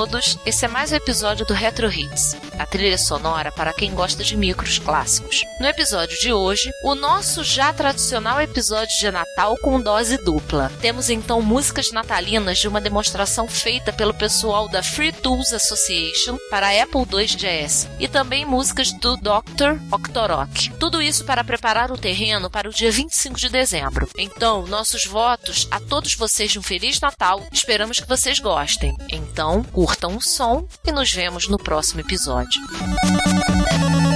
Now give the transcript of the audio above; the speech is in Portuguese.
Todos, esse é mais um episódio do Retro Hits, a trilha sonora para quem gosta de micros clássicos. No episódio de hoje, o nosso já tradicional episódio de Natal com dose dupla. Temos então músicas natalinas de uma demonstração feita pelo pessoal da Free Tools Association para a Apple II GS e também músicas do Dr. Octorok. Tudo isso para preparar o terreno para o dia 25 de dezembro. Então, nossos votos a todos vocês de um Feliz Natal, esperamos que vocês gostem. Então, então, curtam o som e nos vemos no próximo episódio saúde.